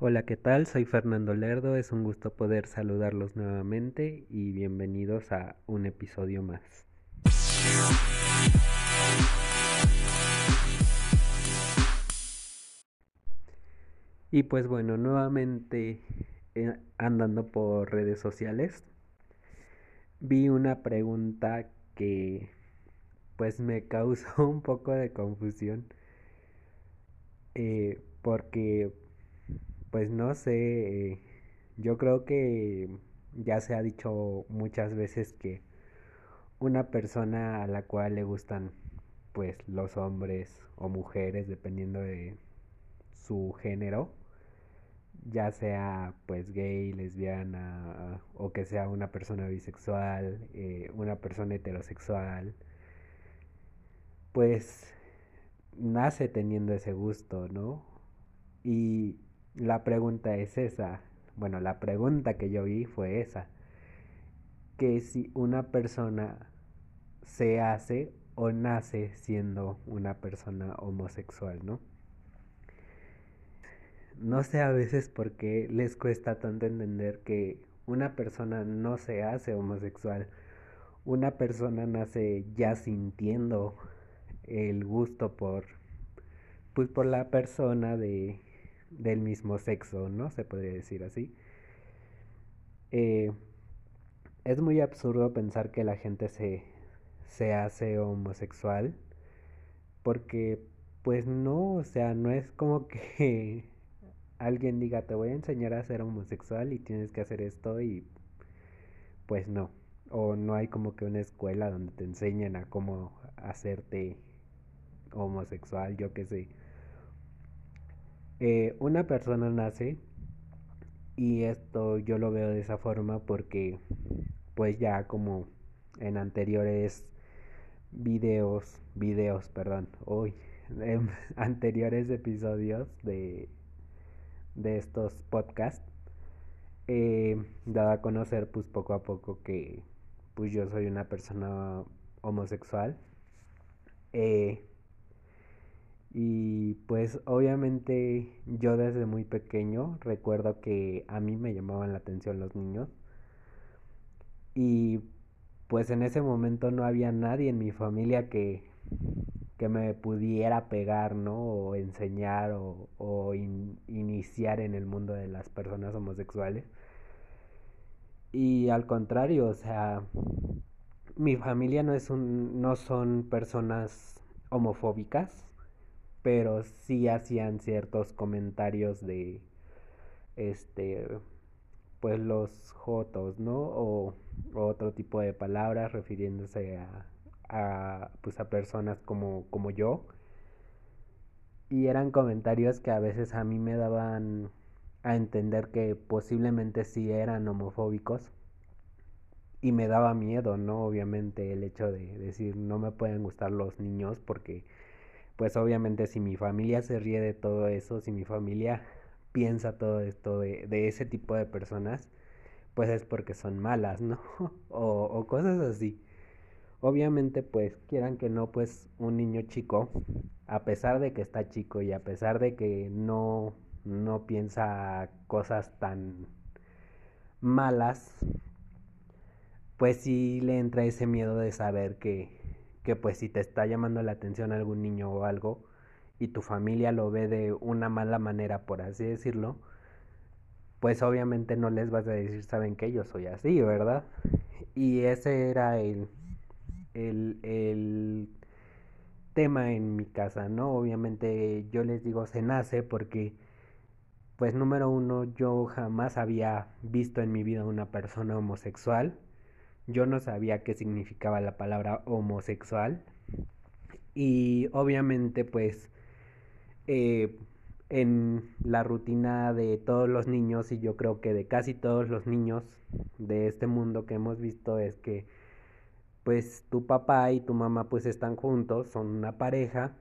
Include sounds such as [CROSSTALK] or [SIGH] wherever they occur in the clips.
Hola, ¿qué tal? Soy Fernando Lerdo, es un gusto poder saludarlos nuevamente y bienvenidos a un episodio más. Y pues bueno, nuevamente eh, andando por redes sociales, vi una pregunta que pues me [LAUGHS] causó un poco de confusión. Eh, porque pues no sé, yo creo que ya se ha dicho muchas veces que una persona a la cual le gustan pues los hombres o mujeres dependiendo de su género, ya sea pues gay, lesbiana o que sea una persona bisexual, eh, una persona heterosexual, pues nace teniendo ese gusto, ¿no? Y la pregunta es esa. Bueno, la pregunta que yo vi fue esa. Que si una persona se hace o nace siendo una persona homosexual, ¿no? No sé a veces por qué les cuesta tanto entender que una persona no se hace homosexual. Una persona nace ya sintiendo el gusto por pues por la persona de del mismo sexo, ¿no? Se podría decir así. Eh, es muy absurdo pensar que la gente se, se hace homosexual porque pues no, o sea, no es como que [LAUGHS] alguien diga te voy a enseñar a ser homosexual y tienes que hacer esto y pues no. O no hay como que una escuela donde te enseñen a cómo hacerte homosexual, yo qué sé. Eh, una persona nace y esto yo lo veo de esa forma porque pues ya como en anteriores videos, videos, perdón, hoy, en [LAUGHS] anteriores episodios de, de estos podcasts, he dado a conocer pues poco a poco que pues yo soy una persona homosexual. Eh, y pues obviamente yo desde muy pequeño recuerdo que a mí me llamaban la atención los niños. Y pues en ese momento no había nadie en mi familia que, que me pudiera pegar, ¿no? O enseñar o, o iniciar en el mundo de las personas homosexuales. Y al contrario, o sea, mi familia no es un, no son personas homofóbicas pero sí hacían ciertos comentarios de este pues los jotos, ¿no? O, otro tipo de palabras refiriéndose a, a pues a personas como, como yo. Y eran comentarios que a veces a mí me daban a entender que posiblemente sí eran homofóbicos. Y me daba miedo, ¿no? Obviamente el hecho de decir no me pueden gustar los niños porque pues obviamente si mi familia se ríe de todo eso, si mi familia piensa todo esto de, de ese tipo de personas, pues es porque son malas, ¿no? [LAUGHS] o, cosas así. Obviamente, pues quieran que no, pues un niño chico, a pesar de que está chico y a pesar de que no, no piensa cosas tan malas, pues sí le entra ese miedo de saber que, que pues si te está llamando la atención algún niño o algo y tu familia lo ve de una mala manera, por así decirlo, pues obviamente no les vas a decir, saben que yo soy así, ¿verdad? Y ese era el, el, el tema en mi casa, ¿no? Obviamente yo les digo se nace porque, pues número uno, yo jamás había visto en mi vida una persona homosexual yo no sabía qué significaba la palabra homosexual. Y obviamente pues eh, en la rutina de todos los niños y yo creo que de casi todos los niños de este mundo que hemos visto es que pues tu papá y tu mamá pues están juntos, son una pareja,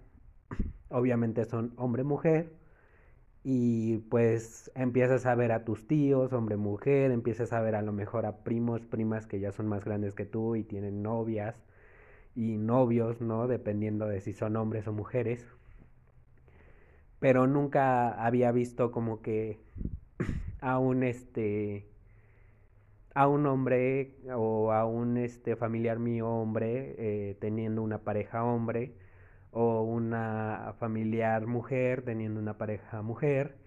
[CLEARS THROAT] obviamente son hombre-mujer y pues empiezas a ver a tus tíos, hombre, mujer, empiezas a ver a lo mejor a primos, primas que ya son más grandes que tú y tienen novias y novios, ¿no? Dependiendo de si son hombres o mujeres. pero nunca había visto como que [CLEARS THROAT] a un este a un hombre o a un este familiar mío hombre eh, teniendo una pareja hombre o una familiar mujer teniendo una pareja mujer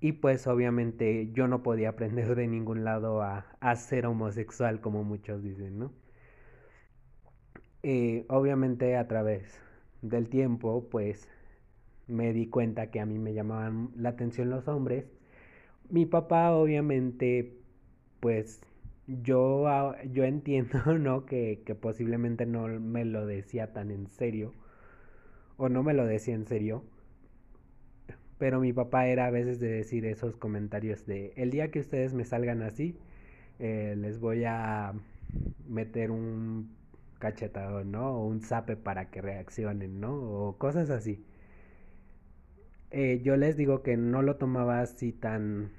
y pues obviamente yo no podía aprender de ningún lado a, a ser homosexual como muchos dicen, ¿no? Eh, obviamente a través del tiempo pues me di cuenta que a mí me llamaban la atención los hombres. Mi papá obviamente pues yo, yo entiendo, [LAUGHS] ¿no? Que, que posiblemente no me lo decía tan en serio o no me lo decía en serio pero mi papá era a veces de decir esos comentarios de el día que ustedes me salgan así, eh, les voy a meter un cachetado, ¿no? O un zape para que reaccionen, ¿no? O cosas así. Eh, yo les digo que no lo tomaba así tan...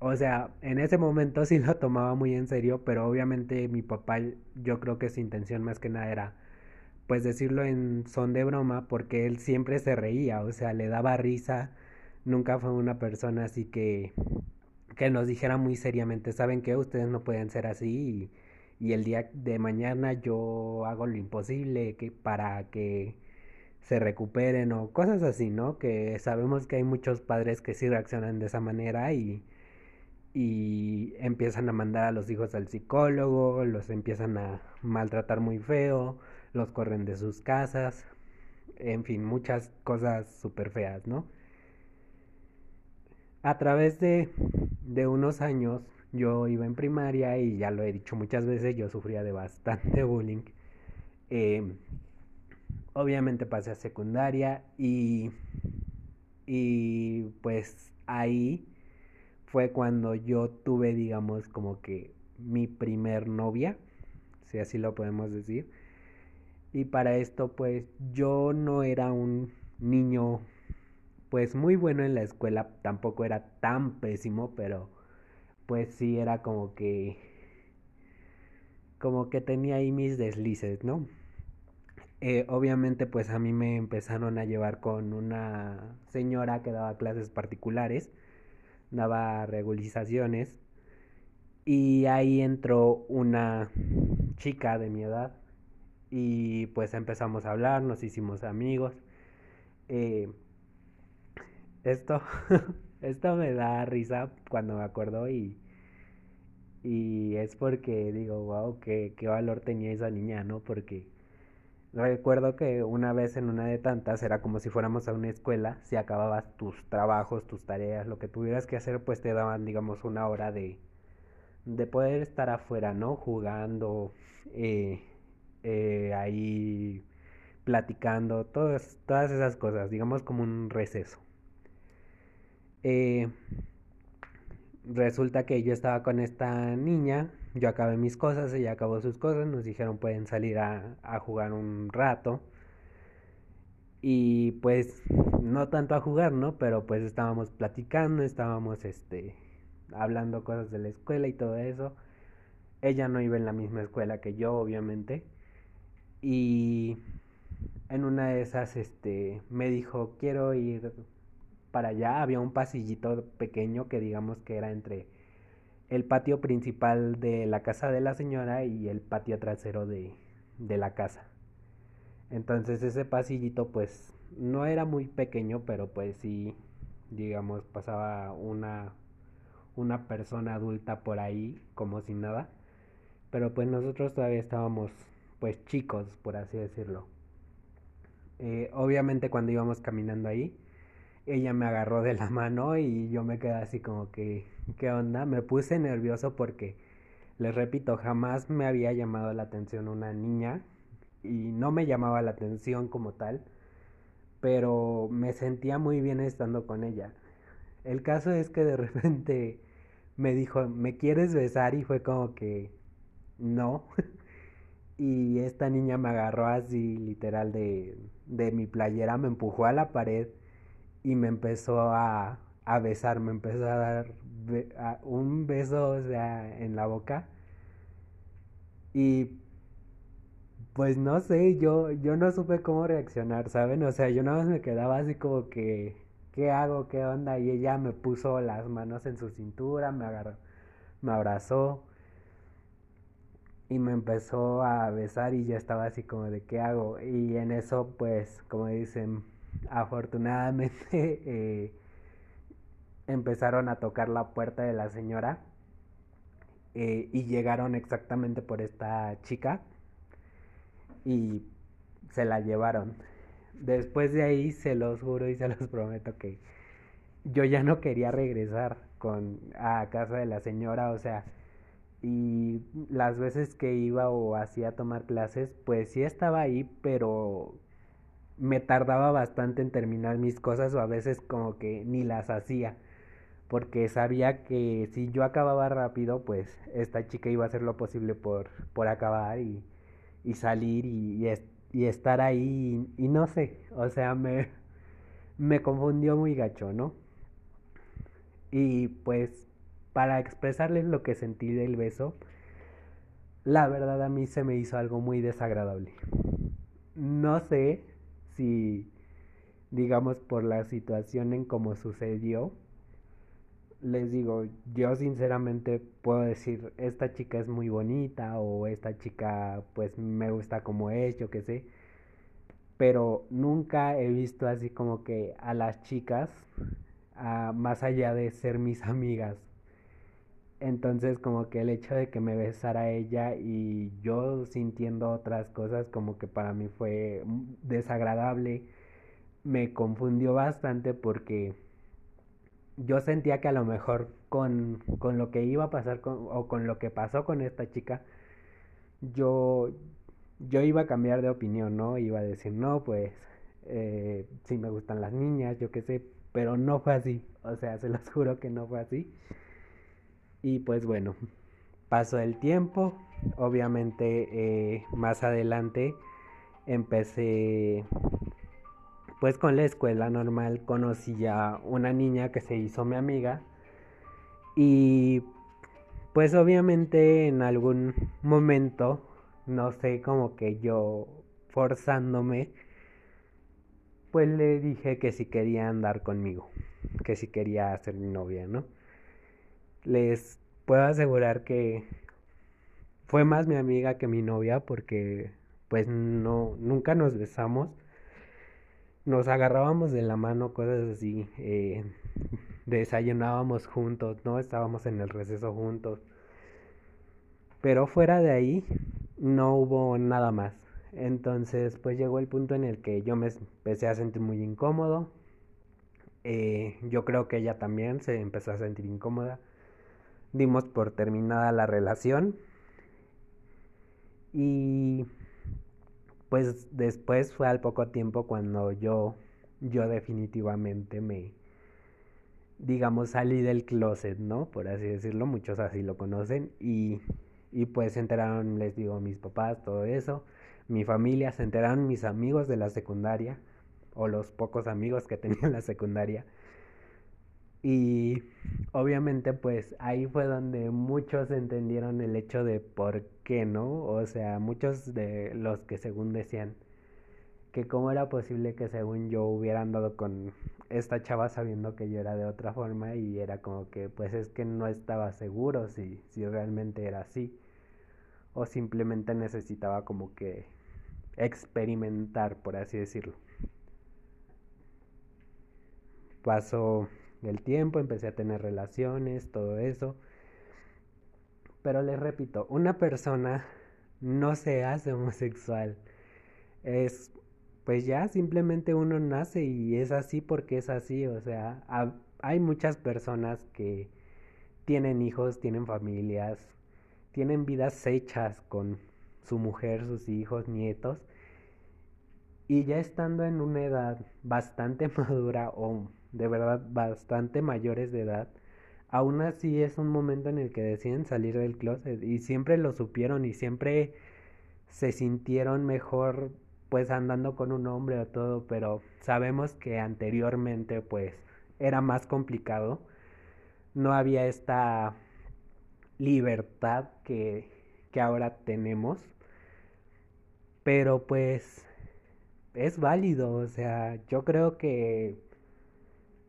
O sea, en ese momento sí lo tomaba muy en serio, pero obviamente mi papá, yo creo que su intención más que nada era, pues decirlo en son de broma, porque él siempre se reía, o sea, le daba risa nunca fue una persona así que, que nos dijera muy seriamente, ¿saben qué? Ustedes no pueden ser así y, el día de mañana yo hago lo imposible que, para que se recuperen o cosas así, ¿no? Que sabemos que hay muchos padres que sí reaccionan de esa manera y, y empiezan a mandar a los hijos al psicólogo, los empiezan a maltratar muy feo, los corren de sus casas, en fin, muchas cosas súper feas, ¿no? a través de, de unos años yo iba en primaria y ya lo he dicho muchas veces, yo sufría de bastante [LAUGHS] bullying. Eh, obviamente pasé a secundaria y, y pues ahí fue cuando yo tuve, digamos, como que mi primer novia, si así lo podemos decir. Y para esto, pues yo no era un niño pues muy bueno en la escuela, tampoco era tan pésimo, pero pues sí era como que como que tenía ahí mis deslices, ¿no? Eh, obviamente pues a mí me empezaron a llevar con una señora que daba clases particulares, daba regularizaciones y ahí entró una chica de mi edad y pues empezamos a hablar, nos hicimos amigos. Eh, esto, [LAUGHS] esto me da risa cuando me acuerdo y, y es porque digo, wow, qué, qué valor tenía esa niña, ¿no? Porque recuerdo que una vez en una de tantas era como si fuéramos a una escuela, si acababas tus trabajos, tus tareas, lo que tuvieras que hacer, pues te daban, digamos, una hora de, de poder estar afuera, ¿no? Jugando, eh, eh, ahí platicando, todas, todas esas cosas, digamos como un receso. Eh, resulta que yo estaba con esta niña, yo acabé mis cosas, ella acabó sus cosas, nos dijeron pueden salir a, a jugar un rato. Y pues no tanto a jugar, ¿no? Pero pues estábamos platicando, estábamos este hablando cosas de la escuela y todo eso. Ella no iba en la misma escuela que yo, obviamente. Y en una de esas este me dijo, "Quiero ir para allá había un pasillito pequeño que digamos que era entre el patio principal de la casa de la señora y el patio trasero de, de la casa. Entonces ese pasillito pues no era muy pequeño, pero pues sí, digamos, pasaba una, una persona adulta por ahí como sin nada. Pero pues nosotros todavía estábamos pues chicos, por así decirlo. Eh, obviamente cuando íbamos caminando ahí, ella me agarró de la mano y yo me quedé así como que, ¿qué onda? Me puse nervioso porque, les repito, jamás me había llamado la atención una niña y no me llamaba la atención como tal, pero me sentía muy bien estando con ella. El caso es que de repente me dijo, ¿me quieres besar? Y fue como que, no. [LAUGHS] y esta niña me agarró así literal de, de mi playera, me empujó a la pared y me empezó a, a besar, me empezó a dar un beso o sea, en la boca. Y pues no sé, yo, yo no supe cómo reaccionar, ¿saben? O sea, yo nada más me quedaba así como que, ¿qué hago? ¿Qué onda? Y ella me puso las manos en su cintura, me agarró, me abrazó y me empezó a besar y yo estaba así como de ¿qué hago? Y en eso pues como dicen afortunadamente [LAUGHS] eh, empezaron a tocar la puerta de la señora eh, y llegaron exactamente por esta chica y se la llevaron. Después de ahí se los juro y se los [LAUGHS] prometo que yo ya no quería regresar con a casa de la señora, o sea, y las veces que iba o hacía tomar clases, pues sí estaba ahí, pero me tardaba bastante en terminar mis cosas o a veces como que ni las hacía, porque sabía que si yo acababa rápido, pues esta chica iba a hacer lo posible por, por acabar y, y salir y, y, estar ahí y, y, no sé, o sea, me, [LAUGHS] me confundió muy gacho, ¿no? Y pues para expresarles lo que sentí del beso, la verdad a mí se me hizo algo muy desagradable. No sé si, digamos, por la situación en cómo sucedió, les digo, yo sinceramente puedo decir, esta chica es muy bonita o esta chica pues me gusta como es, yo qué sé. Pero nunca he visto así como que a las chicas, más allá de ser mis [LAUGHS] amigas, entonces como que el hecho de que me besara ella y yo sintiendo otras cosas como que para mí fue desagradable, me confundió bastante porque yo sentía que a lo mejor con, con lo que iba a pasar con, o con lo que pasó con esta chica, yo, yo iba a cambiar de opinión, ¿no? Iba a decir, no, pues eh, sí me gustan las niñas, yo qué sé, pero no fue así, o sea, se los juro que no fue así. Y pues bueno, pasó el tiempo, obviamente eh, más adelante empecé pues con la escuela normal conocí a una niña que se hizo mi amiga y pues obviamente en algún momento, no sé, como que yo forzándome, pues le dije que si quería andar conmigo, que si quería ser mi novia, ¿no? Les puedo asegurar que fue más mi amiga que mi novia porque pues no nunca nos besamos. Nos agarrábamos de la mano cosas así eh, desayunábamos juntos no estábamos en el receso juntos. Pero fuera de ahí no hubo nada más. Entonces pues llegó el punto en el que yo me empecé a sentir muy incómodo. Eh, yo creo que ella también se empezó a sentir incómoda dimos por terminada la relación. Y pues después fue al poco tiempo cuando yo yo definitivamente me digamos salí del closet, ¿no? Por así decirlo, muchos así lo conocen. Y y pues se enteraron, les digo, mis papás, todo eso, mi familia, se enteraron mis amigos de la secundaria o los pocos amigos que [LAUGHS] tenía en la secundaria y obviamente pues ahí fue donde muchos entendieron el hecho de por qué, ¿no? O sea, muchos de los que según decían que cómo era posible que según yo hubiera andado con esta chava sabiendo que yo era de otra forma y era como que pues es que no estaba seguro si, si realmente era así o simplemente necesitaba como que experimentar, por así decirlo. Pasó el tiempo, empecé a tener relaciones, todo eso. Pero les repito, una persona no se hace homosexual. Es, pues ya simplemente uno nace y es así porque es así. O sea, hay muchas personas que tienen hijos, tienen familias, tienen vidas hechas con su mujer, sus hijos, nietos. Y ya estando en una edad bastante [LAUGHS] madura o de verdad bastante mayores de edad, aún así es un momento en el que deciden salir del closet y siempre lo supieron y siempre se sintieron mejor pues andando con un hombre o todo, pero sabemos que anteriormente pues era más complicado, no había esta libertad que, que ahora tenemos, pero pues es válido, o sea, yo creo que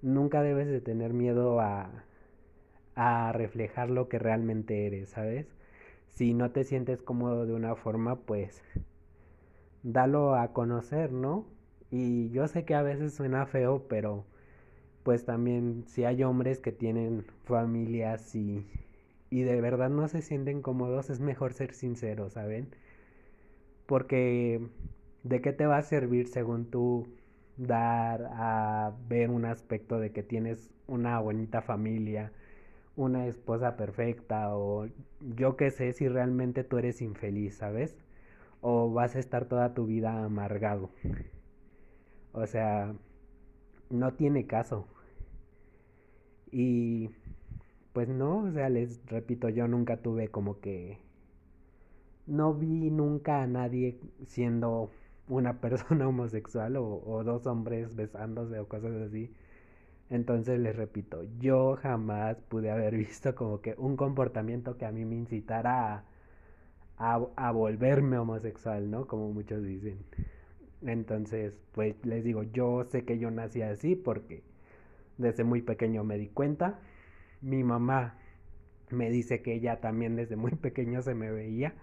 nunca debes de tener miedo a, a reflejar lo que realmente eres, ¿sabes? Si no te sientes cómodo de una forma, pues dalo a conocer, ¿no? Y yo sé que a veces suena feo, pero pues también si hay hombres que tienen familias y, y de verdad no se sienten cómodos, es mejor ser sincero, ¿saben? Porque ¿de qué te va a servir según tú dar a ver un aspecto de que tienes una bonita familia, una esposa perfecta o yo qué sé si realmente tú eres infeliz, ¿sabes? O vas a estar toda tu vida amargado. O sea, no tiene caso. Y pues no, o sea, les repito, yo nunca tuve como que... No vi nunca a nadie siendo una persona [LAUGHS] homosexual o, dos hombres besándose o cosas así. Entonces les repito, yo jamás pude haber [LAUGHS] visto como que un comportamiento que a mí me incitara a, volverme homosexual, ¿no? Como muchos dicen. Entonces, pues les digo, yo sé que yo nací así porque desde muy pequeño me di cuenta. Mi mamá me dice que ella también desde muy [LAUGHS] pequeño se me veía.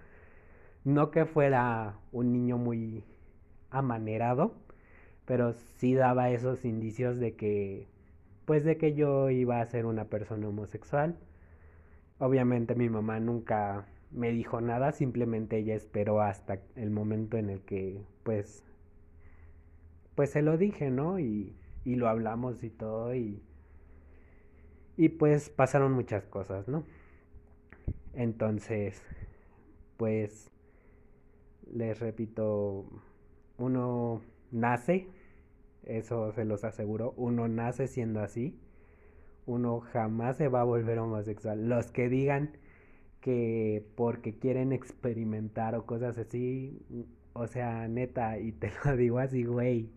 No que fuera un niño muy amanerado, pero sí daba esos indicios de que, pues de que yo iba a ser una persona homosexual. Obviamente mi mamá nunca me dijo nada, simplemente ella esperó hasta el momento en el que, pues, pues se lo dije, ¿no? Y, y lo hablamos y todo y, y pues pasaron muchas cosas, ¿no? Entonces, pues, les repito, uno nace, eso se los aseguro, uno nace siendo así, uno jamás se va a volver homosexual. Los que digan que porque quieren experimentar o cosas así, o sea, neta, y te lo [LAUGHS] digo así, güey,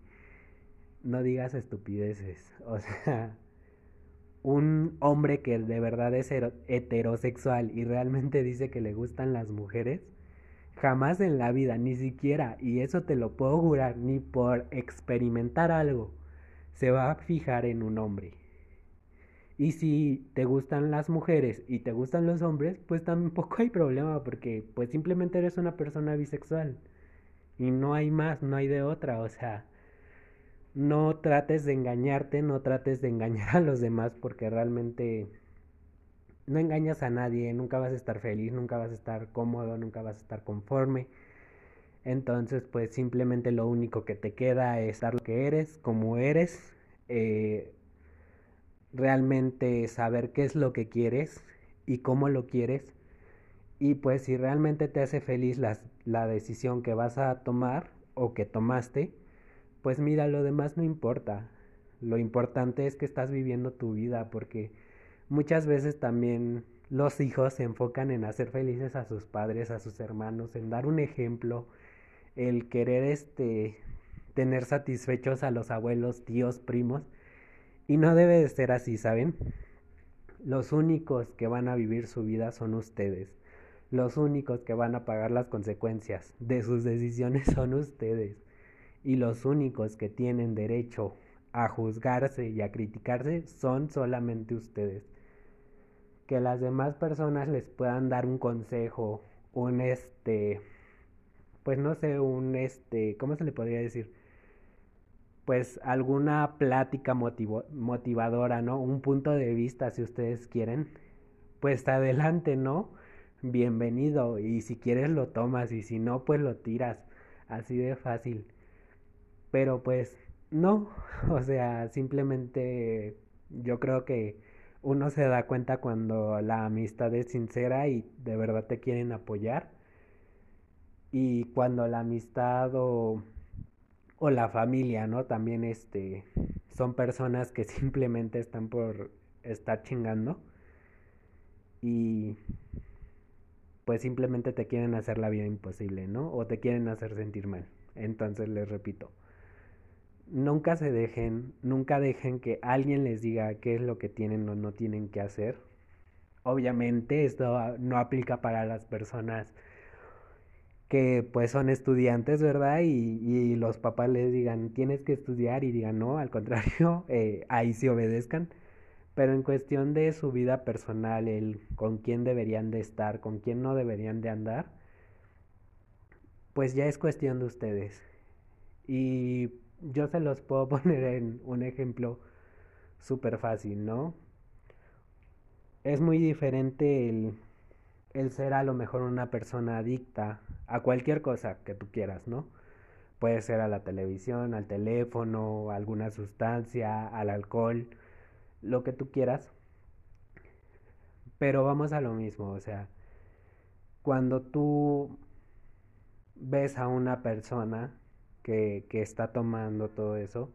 no digas estupideces, o sea, un hombre que de verdad es heterosexual y realmente dice que le gustan las mujeres, Jamás en la vida, ni siquiera, y eso te lo puedo jurar, ni por experimentar algo, se va a fijar en un hombre. Y si te gustan las mujeres y te gustan los hombres, pues tampoco hay problema porque pues simplemente eres una persona bisexual. Y no hay más, no hay de otra, o sea, no trates de engañarte, no trates de engañar a los demás porque realmente no engañas a nadie, nunca vas a estar feliz, nunca vas a estar cómodo, nunca vas a estar conforme. Entonces, pues simplemente lo único que te queda es dar lo que eres, como eres, eh, realmente saber qué es lo que quieres y cómo lo quieres. Y pues si realmente te hace feliz la, la decisión que vas a tomar o que tomaste, pues mira, lo demás no importa. Lo importante es que estás viviendo tu vida porque muchas veces también los hijos se enfocan en hacer felices a sus padres, a sus hermanos, en dar un ejemplo, el querer este tener satisfechos a los abuelos, tíos, primos, y no debe de ser así, ¿saben? Los únicos que van a vivir su vida son ustedes. Los únicos que van a pagar las consecuencias de sus decisiones son ustedes. Y los únicos que tienen derecho a juzgarse y a criticarse son solamente ustedes que las demás personas les puedan dar un consejo, un este, pues no sé, un este, ¿cómo se le podría decir? Pues alguna plática motivadora, ¿no? Un punto de vista, si ustedes quieren, pues adelante, ¿no? Bienvenido, y si quieres lo tomas, y si no, pues lo tiras, así de fácil. Pero pues no, [LAUGHS] o sea, simplemente yo creo que uno se da cuenta cuando la amistad es sincera y de verdad te quieren apoyar. Y cuando la amistad o, la familia, ¿no? También este, son personas que [LAUGHS] simplemente están por estar chingando. Y pues simplemente te quieren hacer la vida imposible, ¿no? O te quieren hacer sentir mal. Entonces les repito, nunca se dejen, nunca dejen que alguien les diga qué es lo que tienen o no tienen que hacer. Obviamente esto no aplica para las personas que pues son estudiantes, ¿verdad? Y, los papás les digan, tienes que estudiar y digan, no, al contrario, [LAUGHS] eh, ahí sí obedezcan. Pero en cuestión de su vida personal, el con quién deberían de estar, con quién no deberían de andar, pues ya es cuestión de ustedes. Y yo se los puedo [LAUGHS] poner en un ejemplo súper fácil, ¿no? Es muy diferente el, el ser a lo mejor una persona adicta a cualquier cosa que tú quieras, ¿no? Puede ser a la televisión, al teléfono, a alguna sustancia, al alcohol, lo que tú quieras. Pero vamos a lo mismo, o sea, cuando tú ves a una persona que, está tomando todo eso,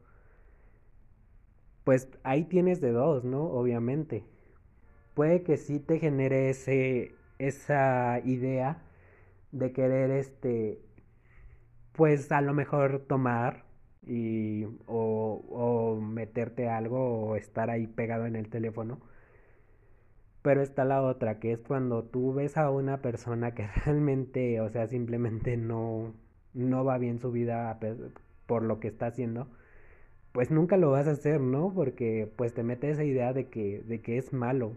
pues ahí tienes de dos, ¿no? Obviamente. Puede que sí te genere ese, esa idea de querer este pues a lo mejor tomar y o, o meterte algo o estar ahí pegado en el teléfono pero está la otra que es cuando tú ves a una persona que [LAUGHS] realmente o sea simplemente no no va bien su vida por lo que está haciendo pues nunca lo vas a hacer no porque pues te mete esa idea de que de que es malo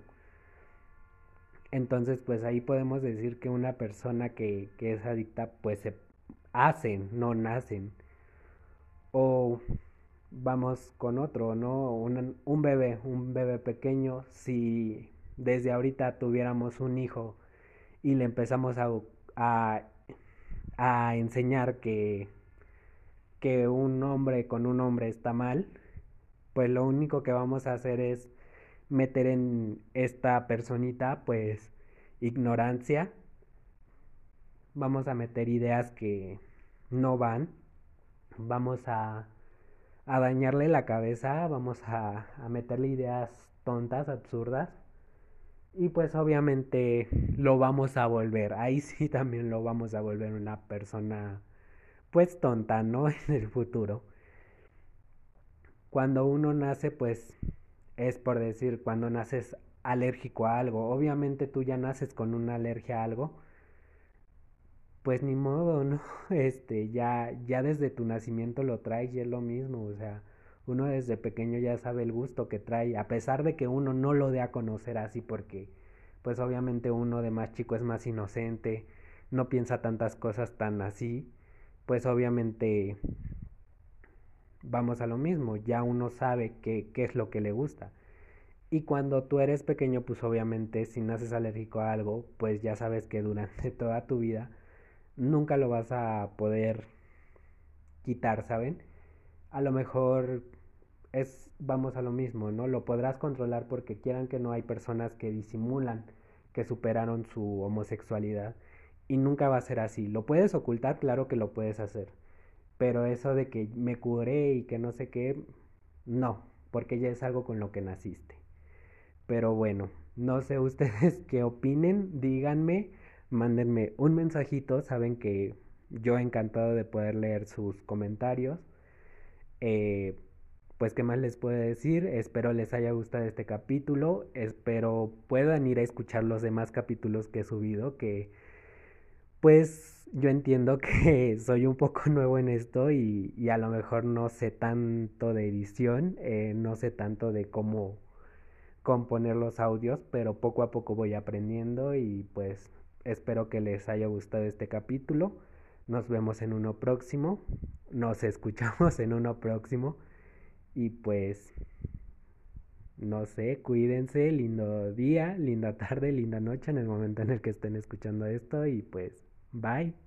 entonces, pues ahí podemos decir que una persona que, que es adicta, pues se hacen, no nacen. O vamos con otro, ¿no? Un, un bebé, un bebé pequeño, si desde ahorita tuviéramos un hijo y le empezamos a, a, a enseñar que, que un hombre con un hombre está mal, pues lo único que vamos a hacer es meter en esta personita pues ignorancia, vamos a meter ideas que no van, vamos a, a dañarle la cabeza, vamos a, a meterle ideas tontas, absurdas. Y pues obviamente lo vamos a volver, ahí sí [LAUGHS] también lo vamos a volver una persona pues tonta, ¿no? [LAUGHS] En el futuro. Cuando uno nace pues es por decir, cuando naces alérgico a algo, obviamente tú ya naces con una alergia a algo, pues ni modo, ¿no? [LAUGHS] Este, ya, ya desde tu nacimiento lo traes y es lo mismo, o sea, uno desde pequeño ya sabe el gusto que trae, a pesar de que uno no lo dé a conocer así porque, pues obviamente uno de más chico es más inocente, no piensa tantas cosas tan así, pues obviamente vamos a lo mismo, ya uno sabe qué, qué es lo que le gusta. Y cuando tú eres pequeño, pues obviamente si naces alérgico a algo, pues ya sabes que durante [LAUGHS] toda tu vida nunca lo vas a poder quitar, ¿saben? A lo mejor es, vamos a lo mismo, ¿no? Lo podrás controlar porque quieran que no hay personas que disimulan que superaron su homosexualidad y nunca va a ser así. Lo puedes ocultar, claro que lo puedes hacer pero eso de que me curé y que no sé qué, no, porque ya es algo con lo que naciste. Pero bueno, no sé [LAUGHS] ustedes qué opinen, díganme, mándenme un mensajito, saben que yo encantado de poder leer sus comentarios. Eh, pues qué más les puedo decir, espero les haya gustado este capítulo, espero puedan ir a escuchar los demás capítulos que he subido, que pues yo entiendo [LAUGHS] que soy un poco nuevo en esto y, y a lo mejor no sé tanto de edición, eh, no sé tanto de cómo componer los audios, pero poco a poco voy aprendiendo y pues espero que les haya gustado este capítulo. Nos vemos en uno próximo, nos [LAUGHS] escuchamos en uno próximo y pues no sé, cuídense, lindo día, linda [LAUGHS] tarde, linda noche en el momento en el que estén escuchando esto y pues Bye.